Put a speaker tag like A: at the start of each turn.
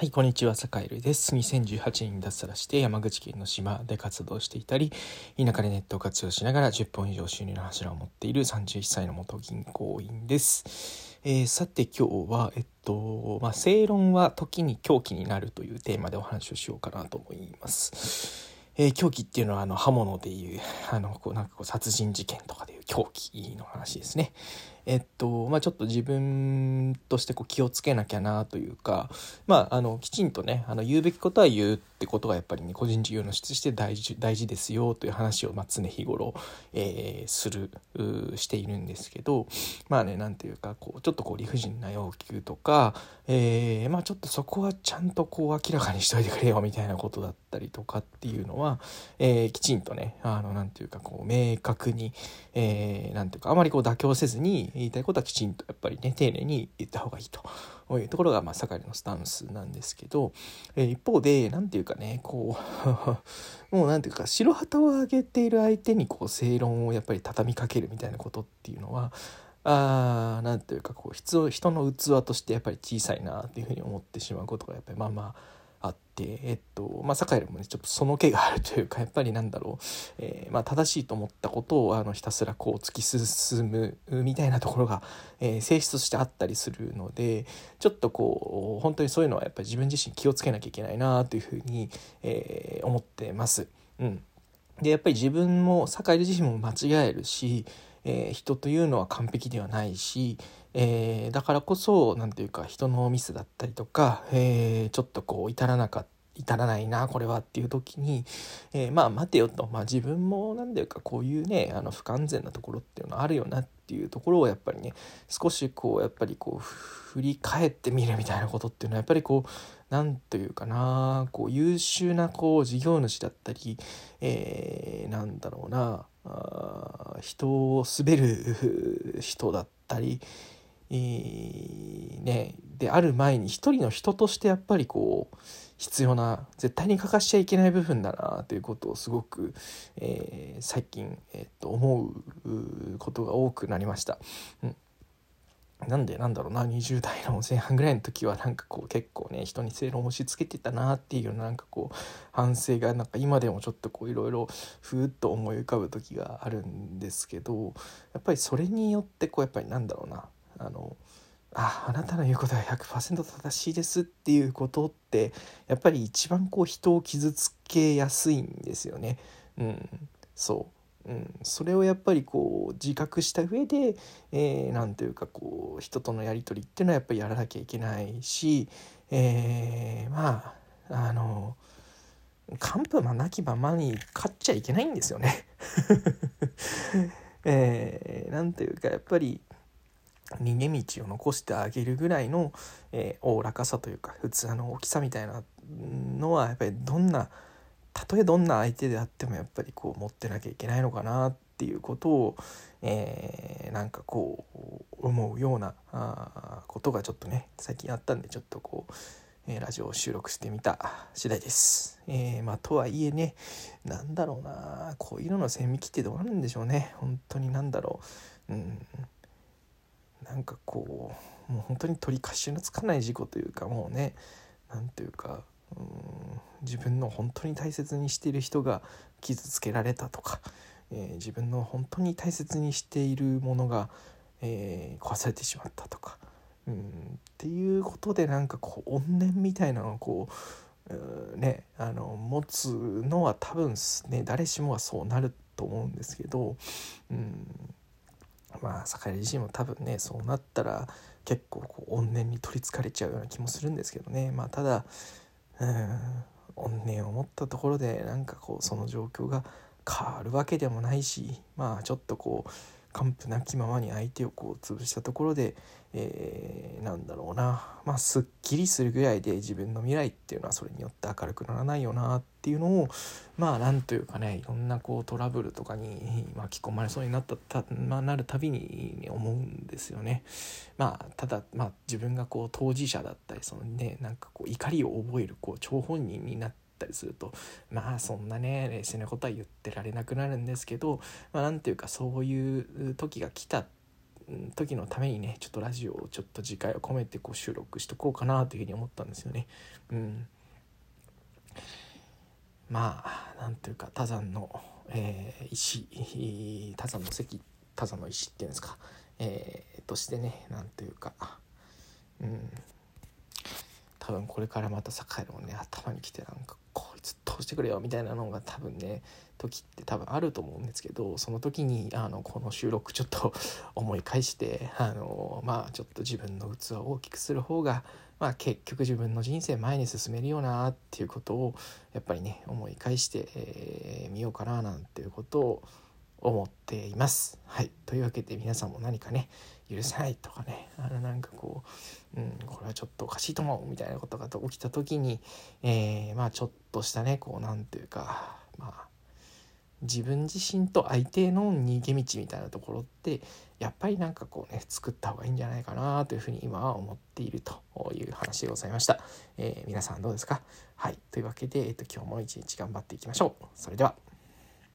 A: はい、こんにちは、坂井瑠です。2018年に脱サラして山口県の島で活動していたり、田舎でネットを活用しながら10本以上収入の柱を持っている31歳の元銀行員です。えー、さて今日は、えっと、まあ、正論は時に狂気になるというテーマでお話をしようかなと思います。えー、狂気っていうのはあの刃物でいうあのこうなんかこう殺人事件とかでいう狂気の話ですね。えっとまあ、ちょっと自分としてこう気をつけなきゃなというか、まあ、あのきちんとねあの言うべきことは言うってことがやっぱりね個人事業主として大事大事ですよという話を、まあ、常日頃、えー、するしているんですけどまあね何ていうかこうちょっとこう理不尽な要求とか、えー、まあ、ちょっとそこはちゃんとこう明らかにしといてくれよみたいなことだったりとかっていうのは、えー、きちんとねあのていうかこう明確に、えー、ていうかあまりこう妥協せずに言いたいことはきちんとやっぱりね丁寧に言った方がいいというところがまあ盛りのスタンスなんですけど、えー、一方で何て言うかねこう もう何て言うか白旗を上げている相手にこう正論をやっぱり畳みかけるみたいなことっていうのはあなんていうかこう人人の器としてやっぱり小さいなっていうふうに思ってしまうことがやっぱりまあまああってえっとまあ酒井もねちょっとその気があるというかやっぱりなんだろう、えー、まあ、正しいと思ったことをあのひたすらこう突き進むみたいなところが、えー、性質としてあったりするのでちょっとこう本当にそういうのはやっぱり自分自身気をつけなきゃいけないなというふうに、えー、思ってます。うん、でやっぱり自分も酒井自身も間違えるし、えー、人というのは完璧ではないし、えー、だからこそ何て言うか人のミスだったりとか、えー、ちょっとこう至らなかった至らないなこれはっていう時に、えー、まあ待てよと、まあ、自分も何ていうかこういうねあの不完全なところっていうのはあるよなっていうところをやっぱりね少しこうやっぱりこう振り返ってみるみたいなことっていうのはやっぱりこう何というかなこう優秀なこう事業主だったり、えー、なんだろうなあ人を滑る人だったり、ね、である前に一人の人としてやっぱりこう必要な絶対に欠かしちゃいけない部分だなということをすごく、えー、最近、えー、と思うことが多くなりました。うん。なんでなんだろうな。20代の前半ぐらいの時はなんかこう結構ね人に正論を押し付けてたなっていうようななんかこう反省がなんか今でもちょっとこういろいろふーっと思い浮かぶ時があるんですけどやっぱりそれによってこうやっぱりなんだろうな。あのああなたの言うことは100%正しいですっていうことってやっぱり一番こう人を傷つけやすいんですよね。うん、そううん、それをやっぱりこう自覚した上で何、えー、ていうかこう人とのやり取りっていうのはやっぱりやらなきゃいけないし、えー、まああの完膚まなきままに勝っちゃいけないんですよね。えー、なんていうかやっぱり逃げ道を残してあげるぐらいのおお、えー、らかさというか普通の大きさみたいなのはやっぱりどんなたとえどんな相手であってもやっぱりこう持ってなきゃいけないのかなっていうことを、えー、なんかこう思うようなあことがちょっとね最近あったんでちょっとこう、えー、ラジオを収録してみた次第です。えー、まあ、とはいえね何だろうなこういうのの線引きってどうなるんでしょうね本当に何だろう。うんなんかこうもう本当に取り返しのつかない事故というかもうね何ていうかうん自分の本当に大切にしている人が傷つけられたとか、えー、自分の本当に大切にしているものが、えー、壊されてしまったとか、うん、っていうことでなんかこう怨念みたいなのをこううねあの持つのは多分ね誰しもがそうなると思うんですけど、うん、まあ酒井自身も多分ねそうなったら結構こう怨念に取りつかれちゃうような気もするんですけどね。まあただうん怨念を持ったところでなんかこうその状況が変わるわけでもないしまあちょっとこう完膚なきままに相手をこう潰したところで、えー、なんだろうなまあすっきりするぐらいで自分の未来っていうのはそれによって明るくならないよなっていうのをまあなんというかねいろんなこうトラブルとかに巻き込まれそうになったた、まあ、なるたびに思うんですよね。まあただまあ自分がこう当事者だったりそのねなんかこう怒りを覚えるこう張本人になってったりするとまあそんなね冷静なことは言ってられなくなるんですけど、まあ、ていうかそういう時が来た時のためにねちょっとラジオをちょっと次回を込めてこう収録しとこうかなというふうに思ったんですよね。うん、まあなんというか多山の、えー、石多山の石多山の石っていうんですか、えー、としてねなんというか、うん、多分これからまた栄のね頭に来てなんかこいつ通してくれよみたいなのが多分ね時って多分あると思うんですけどその時にあのこの収録ちょっと 思い返してあのまあちょっと自分の器を大きくする方がまあ結局自分の人生前に進めるよなっていうことをやっぱりね思い返してみ、えー、ようかななんていうことを思っています。はい、というわけで皆さんも何かね許せないとかねあのなんかこう、うん、これはちょっとおかしいと思うみたいなことが起きた時に、えー、まあちょっとしたねこうなんていうかまあ自分自身と相手の逃げ道みたいなところってやっぱりなんかこうね作った方がいいんじゃないかなというふうに今は思っているという話でございました。えー、皆さんどうですか？はいというわけで、えー、と今日も一日頑張っていきましょう。それでは。